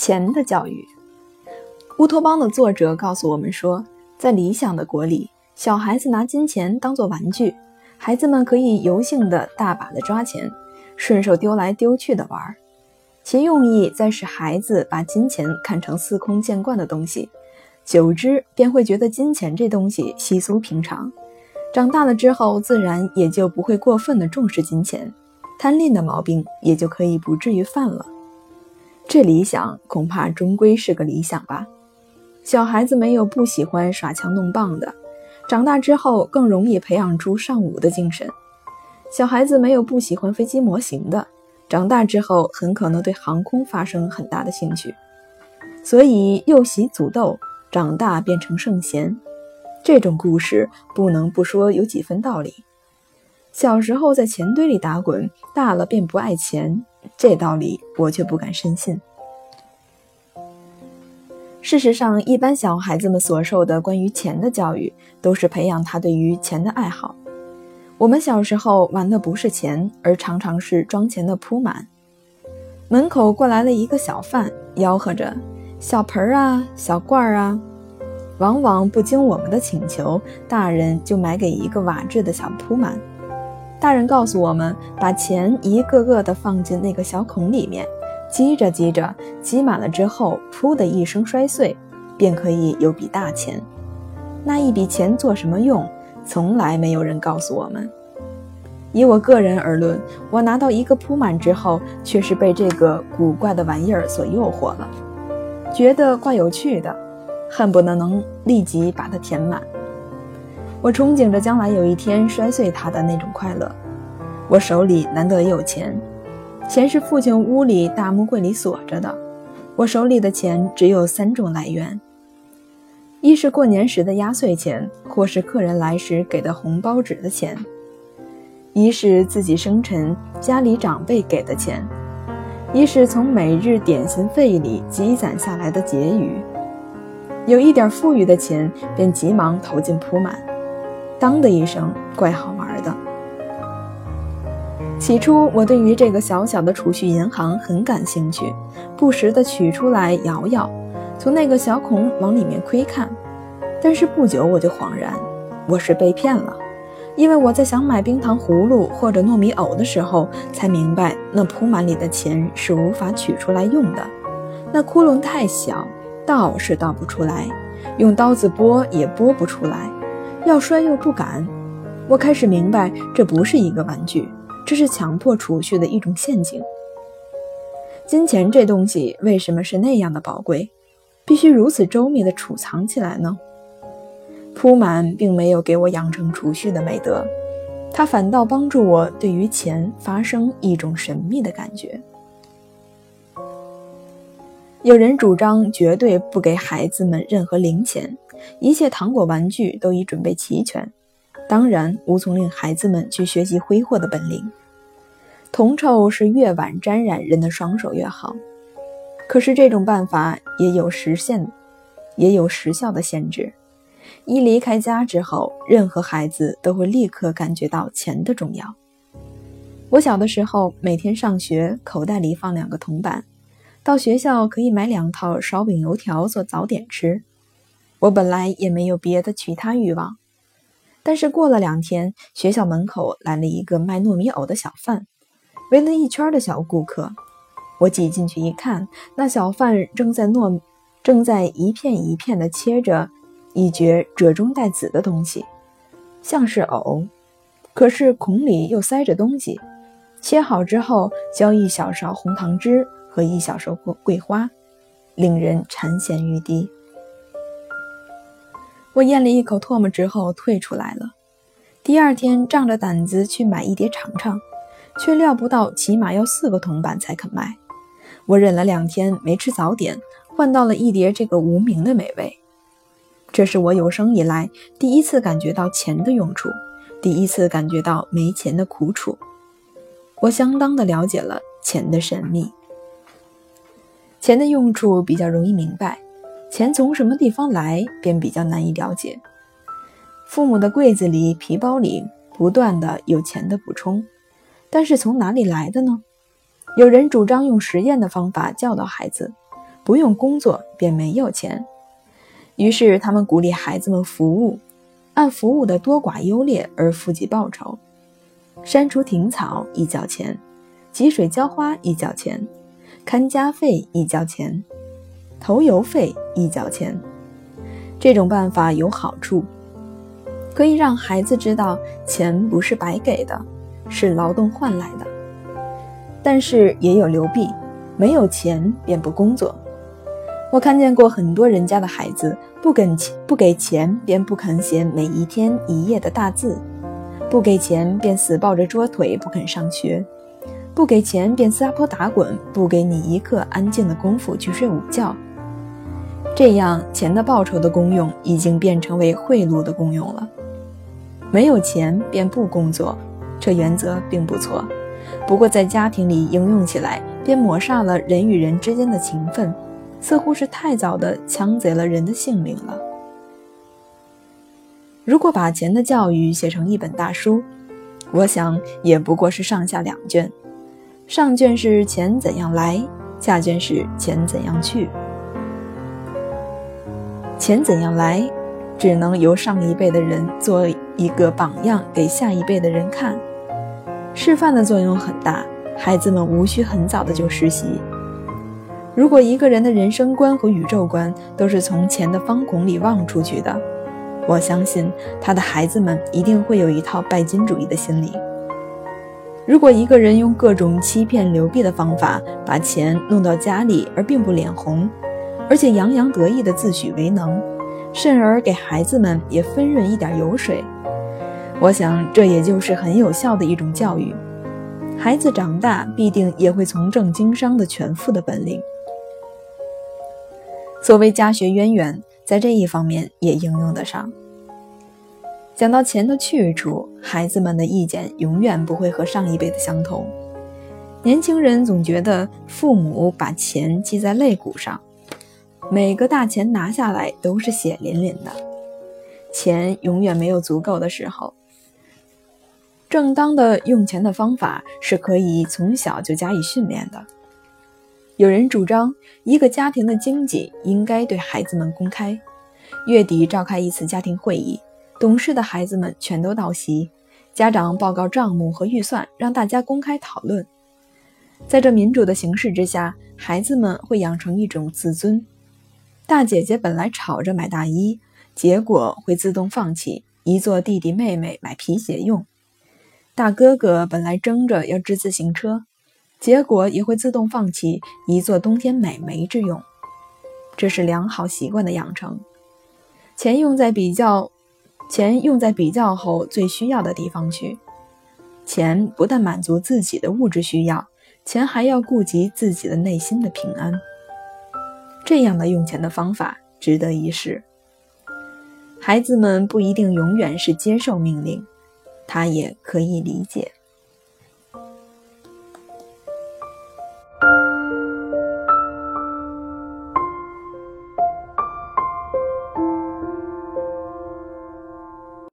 钱的教育。乌托邦的作者告诉我们说，在理想的国里，小孩子拿金钱当做玩具，孩子们可以游兴的大把的抓钱，顺手丢来丢去的玩儿，其用意在使孩子把金钱看成司空见惯的东西，久之便会觉得金钱这东西稀疏平常，长大了之后自然也就不会过分的重视金钱，贪吝的毛病也就可以不至于犯了。这理想恐怕终归是个理想吧。小孩子没有不喜欢耍枪弄棒的，长大之后更容易培养出尚武的精神。小孩子没有不喜欢飞机模型的，长大之后很可能对航空发生很大的兴趣。所以幼习祖斗，长大变成圣贤，这种故事不能不说有几分道理。小时候在钱堆里打滚，大了便不爱钱，这道理我却不敢深信。事实上，一般小孩子们所受的关于钱的教育，都是培养他对于钱的爱好。我们小时候玩的不是钱，而常常是装钱的铺满。门口过来了一个小贩，吆喝着：“小盆儿啊，小罐儿啊。”往往不经我们的请求，大人就买给一个瓦制的小铺满。大人告诉我们，把钱一个个的放进那个小孔里面。积着积着，积满了之后，噗的一声摔碎，便可以有笔大钱。那一笔钱做什么用，从来没有人告诉我们。以我个人而论，我拿到一个铺满之后，却是被这个古怪的玩意儿所诱惑了，觉得怪有趣的，恨不得能立即把它填满。我憧憬着将来有一天摔碎它的那种快乐。我手里难得有钱。钱是父亲屋里大木柜里锁着的，我手里的钱只有三种来源：一是过年时的压岁钱，或是客人来时给的红包纸的钱；一是自己生辰家里长辈给的钱；一是从每日点心费里积攒下来的结余。有一点富裕的钱，便急忙投进铺满，当的一声，怪好玩的。起初，我对于这个小小的储蓄银行很感兴趣，不时地取出来摇摇，从那个小孔往里面窥看。但是不久我就恍然，我是被骗了，因为我在想买冰糖葫芦或者糯米藕的时候，才明白那铺满里的钱是无法取出来用的，那窟窿太小，倒是倒不出来，用刀子拨也拨不出来，要摔又不敢。我开始明白，这不是一个玩具。这是强迫储蓄的一种陷阱。金钱这东西为什么是那样的宝贵，必须如此周密地储藏起来呢？铺满并没有给我养成储蓄的美德，它反倒帮助我对于钱发生一种神秘的感觉。有人主张绝对不给孩子们任何零钱，一切糖果玩具都已准备齐全。当然无从令孩子们去学习挥霍的本领。铜臭是越晚沾染人的双手越好，可是这种办法也有时限，也有时效的限制。一离开家之后，任何孩子都会立刻感觉到钱的重要。我小的时候，每天上学口袋里放两个铜板，到学校可以买两套烧饼油条做早点吃。我本来也没有别的其他欲望。但是过了两天，学校门口来了一个卖糯米藕的小贩，围了一圈的小顾客。我挤进去一看，那小贩正在糯，正在一片一片地切着一绝褶中带紫的东西，像是藕，可是孔里又塞着东西。切好之后，浇一小勺红糖汁和一小勺桂桂花，令人馋涎欲滴。我咽了一口唾沫之后退出来了。第二天仗着胆子去买一碟尝尝，却料不到起码要四个铜板才肯卖。我忍了两天没吃早点，换到了一碟这个无名的美味。这是我有生以来第一次感觉到钱的用处，第一次感觉到没钱的苦楚。我相当的了解了钱的神秘。钱的用处比较容易明白。钱从什么地方来，便比较难以了解。父母的柜子里、皮包里不断的有钱的补充，但是从哪里来的呢？有人主张用实验的方法教导孩子，不用工作便没有钱。于是他们鼓励孩子们服务，按服务的多寡优劣而付给报酬。删除庭草一角钱，汲水浇花一角钱，看家费一角钱，投邮费一角钱。这种办法有好处，可以让孩子知道钱不是白给的，是劳动换来的。但是也有流弊，没有钱便不工作。我看见过很多人家的孩子，不给钱不给钱便不肯写每一天一页的大字。不给钱便死抱着桌腿不肯上学，不给钱便撒泼打滚，不给你一刻安静的功夫去睡午觉。这样，钱的报酬的功用已经变成为贿赂的功用了。没有钱便不工作，这原则并不错，不过在家庭里应用起来，便抹煞了人与人之间的情分，似乎是太早的抢贼了人的性命了。如果把钱的教育写成一本大书，我想也不过是上下两卷。上卷是钱怎样来，下卷是钱怎样去。钱怎样来，只能由上一辈的人做一个榜样给下一辈的人看，示范的作用很大。孩子们无需很早的就实习。如果一个人的人生观和宇宙观都是从钱的方孔里望出去的。我相信他的孩子们一定会有一套拜金主义的心理。如果一个人用各种欺骗、流弊的方法把钱弄到家里，而并不脸红，而且洋洋得意地自诩为能，甚而给孩子们也分润一点油水，我想这也就是很有效的一种教育。孩子长大必定也会从政经商的全副的本领。所谓家学渊源。在这一方面也应用得上。讲到钱的去处，孩子们的意见永远不会和上一辈的相同。年轻人总觉得父母把钱记在肋骨上，每个大钱拿下来都是血淋淋的。钱永远没有足够的时候。正当的用钱的方法是可以从小就加以训练的。有人主张，一个家庭的经济应该对孩子们公开。月底召开一次家庭会议，懂事的孩子们全都到席，家长报告账目和预算，让大家公开讨论。在这民主的形式之下，孩子们会养成一种自尊。大姐姐本来吵着买大衣，结果会自动放弃，一做弟弟妹妹买皮鞋用；大哥哥本来争着要织自行车。结果也会自动放弃一座冬天美眉之用，这是良好习惯的养成。钱用在比较，钱用在比较后最需要的地方去。钱不但满足自己的物质需要，钱还要顾及自己的内心的平安。这样的用钱的方法值得一试。孩子们不一定永远是接受命令，他也可以理解。